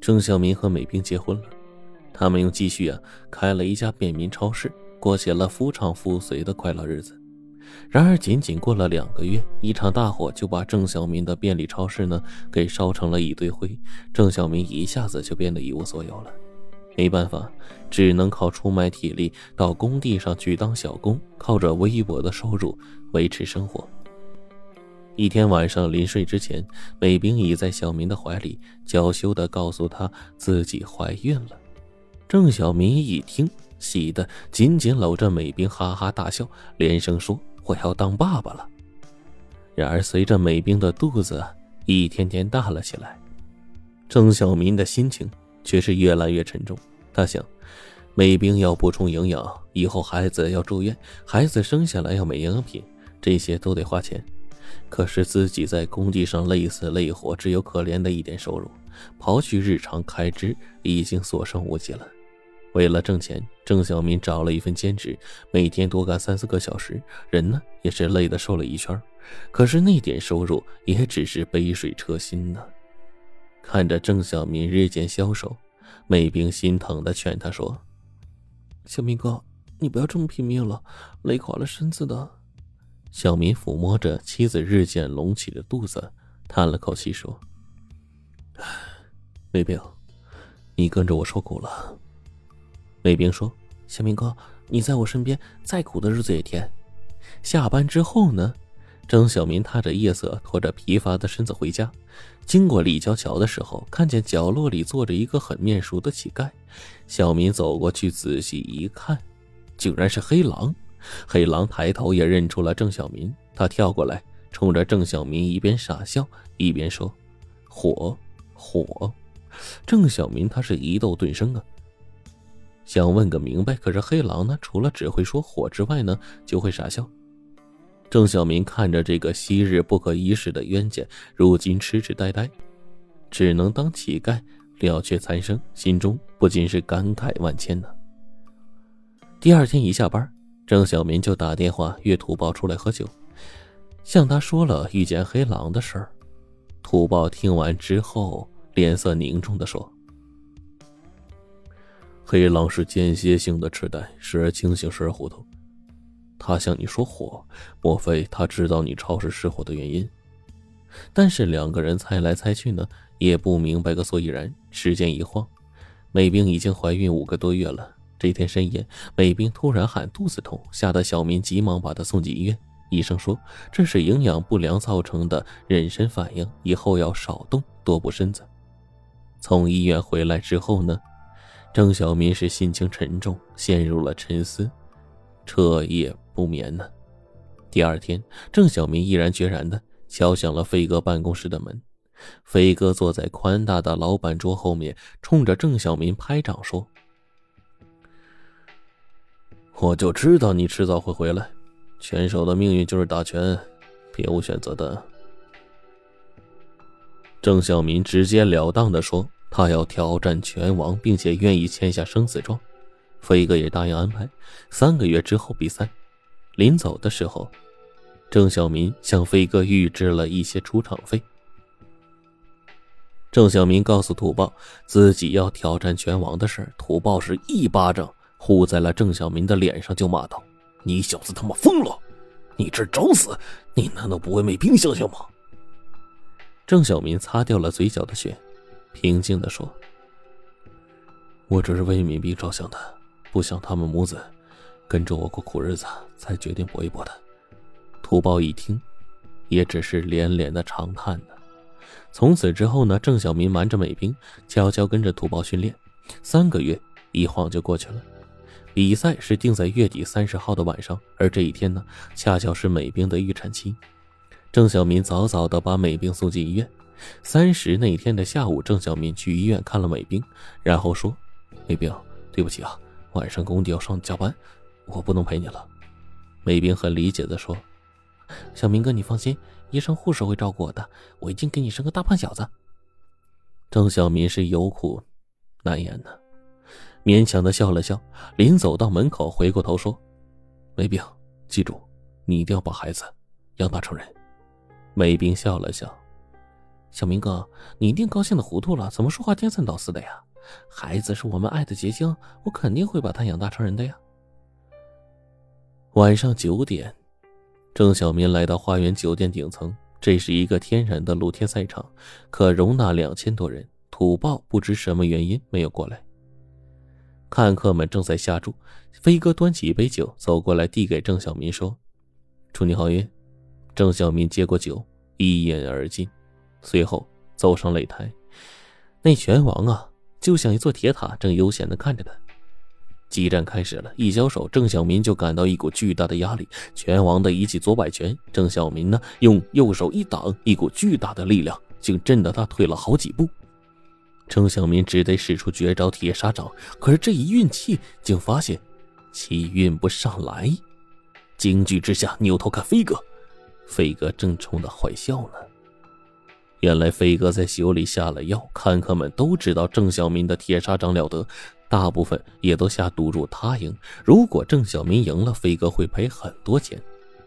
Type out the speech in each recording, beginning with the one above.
郑小民和美兵结婚了，他们用积蓄啊开了一家便民超市，过起了夫唱妇随的快乐日子。然而，仅仅过了两个月，一场大火就把郑小民的便利超市呢给烧成了一堆灰，郑小民一下子就变得一无所有了。没办法，只能靠出卖体力到工地上去当小工，靠着微薄的收入维持生活。一天晚上临睡之前，美兵倚在小明的怀里，娇羞地告诉他自己怀孕了。郑小明一听，喜得紧紧搂着美兵，哈哈大笑，连声说：“我要当爸爸了。”然而，随着美兵的肚子一天天大了起来，郑小明的心情却是越来越沉重。他想，美兵要补充营养，以后孩子要住院，孩子生下来要买营养品，这些都得花钱。可是自己在工地上累死累活，只有可怜的一点收入，刨去日常开支，已经所剩无几了。为了挣钱，郑小民找了一份兼职，每天多干三四个小时，人呢也是累得瘦了一圈。可是那点收入也只是杯水车薪呢。看着郑小民日渐消瘦，美兵心疼的劝他说：“小明哥，你不要这么拼命了，累垮了身子的。”小民抚摸着妻子日渐隆起的肚子，叹了口气说：“ 美兵，你跟着我受苦了。”美兵说：“小明哥，你在我身边，再苦的日子也甜。”下班之后呢，张小民踏着夜色，拖着疲乏的身子回家。经过立交桥的时候，看见角落里坐着一个很面熟的乞丐。小民走过去仔细一看，竟然是黑狼。黑狼抬头也认出了郑小民，他跳过来，冲着郑小民一边傻笑一边说：“火，火！”郑小民他是一斗顿生啊，想问个明白，可是黑狼呢，除了只会说火之外呢，就会傻笑。郑小民看着这个昔日不可一世的冤家，如今痴痴呆呆，只能当乞丐了却残生，心中不禁是感慨万千呢。第二天一下班。郑小民就打电话约土豹出来喝酒，向他说了遇见黑狼的事儿。土豹听完之后，脸色凝重的说：“黑狼是间歇性的痴呆，时而清醒，时而糊涂。他向你说火，莫非他知道你超市失火的原因？但是两个人猜来猜去呢，也不明白个所以然。时间一晃，美兵已经怀孕五个多月了。”这天深夜，美兵突然喊肚子痛，吓得小民急忙把他送进医院。医生说这是营养不良造成的妊娠反应，以后要少动，多补身子。从医院回来之后呢，郑小民是心情沉重，陷入了沉思，彻夜不眠呢。第二天，郑小民毅然决然的敲响了飞哥办公室的门。飞哥坐在宽大的老板桌后面，冲着郑小民拍掌说。我就知道你迟早会回来，拳手的命运就是打拳，别无选择的。郑小民直截了当的说，他要挑战拳王，并且愿意签下生死状。飞哥也答应安排，三个月之后比赛。临走的时候，郑小民向飞哥预支了一些出场费。郑小民告诉土豹自己要挑战拳王的事，土豹是一巴掌。呼在了郑小民的脸上，就骂道：“你小子他妈疯了！你这找死！你难道不为美兵想想吗？”郑小民擦掉了嘴角的血，平静的说：“我只是为美兵着想的，不想他们母子跟着我过苦日子，才决定搏一搏的。”土豹一听，也只是连连的长叹呢。从此之后呢，郑小民瞒着美兵，悄悄跟着土豹训练。三个月一晃就过去了。比赛是定在月底三十号的晚上，而这一天呢，恰巧是美兵的预产期。郑小民早早的把美兵送进医院。三十那天的下午，郑小民去医院看了美兵，然后说：“美兵，对不起啊，晚上工地要上加班，我不能陪你了。”美兵很理解的说：“小明哥，你放心，医生护士会照顾我的，我一定给你生个大胖小子。”郑小民是有苦难言的。勉强的笑了笑，临走到门口，回过头说：“梅兵，记住，你一定要把孩子养大成人。”梅兵笑了笑：“小明哥，你一定高兴的糊涂了，怎么说话颠三倒四的呀？孩子是我们爱的结晶，我肯定会把他养大成人的呀。晚上九点，郑小民来到花园酒店顶层，这是一个天然的露天赛场，可容纳两千多人。土豹不知什么原因没有过来。看客们正在下注，飞哥端起一杯酒走过来，递给郑小民说：“祝你好运。”郑小民接过酒，一饮而尽，随后走上擂台。那拳王啊，就像一座铁塔，正悠闲的看着他。激战开始了，一交手，郑小民就感到一股巨大的压力。拳王的一记左摆拳，郑小民呢用右手一挡，一股巨大的力量竟震得他退了好几步。郑小民只得使出绝招铁砂掌，可是这一运气，竟发现气运不上来。惊惧之下，扭头看飞哥。飞哥正冲他坏笑呢。原来飞哥在酒里下了药，看客们都知道郑小民的铁砂掌了得，大部分也都下赌注他赢。如果郑小民赢了，飞哥会赔很多钱。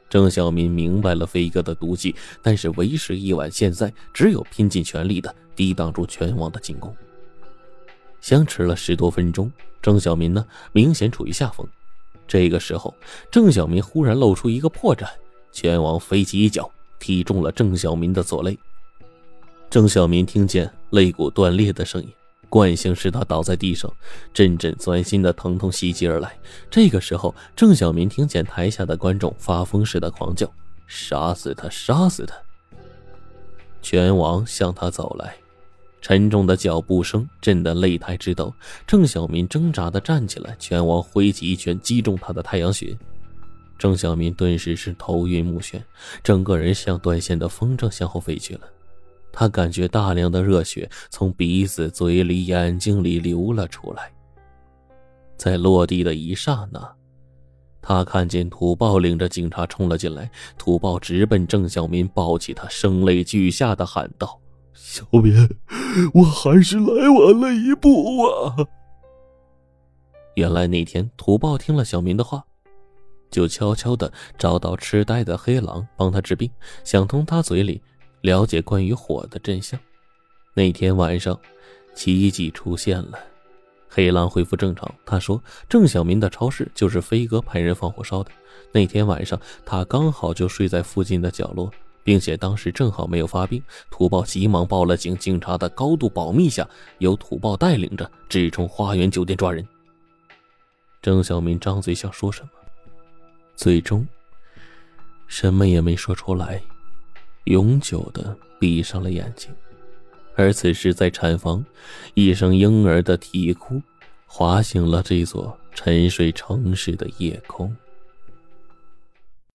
郑小民明白了飞哥的毒计，但是为时已晚，现在只有拼尽全力的抵挡住拳王的进攻。相持了十多分钟，郑小民呢明显处于下风。这个时候，郑小民忽然露出一个破绽。拳王飞起一脚，踢中了郑小民的左肋。郑小民听见肋骨断裂的声音，惯性使他倒在地上，阵阵钻心的疼痛袭击而来。这个时候，郑小民听见台下的观众发疯似的狂叫：“杀死他！杀死他！”拳王向他走来，沉重的脚步声震得擂台直抖。郑小民挣扎的站起来，拳王挥起一拳击中他的太阳穴。郑小民顿时是头晕目眩，整个人像断线的风筝向后飞去了。他感觉大量的热血从鼻子、嘴里、眼睛里流了出来。在落地的一刹那，他看见土豹领着警察冲了进来。土豹直奔郑小民，抱起他，声泪俱下的喊道：“小明，我还是来晚了一步啊！”原来那天土豹听了小明的话。就悄悄地找到痴呆的黑狼，帮他治病，想从他嘴里了解关于火的真相。那天晚上，奇迹出现了，黑狼恢复正常。他说：“郑小民的超市就是飞哥派人放火烧的。那天晚上，他刚好就睡在附近的角落，并且当时正好没有发病。土豹急忙报了警，警察的高度保密下，由土豹带领着直冲花园酒店抓人。”郑小民张嘴想说什么。最终，什么也没说出来，永久的闭上了眼睛。而此时，在产房，一声婴儿的啼哭，划醒了这座沉睡城市的夜空。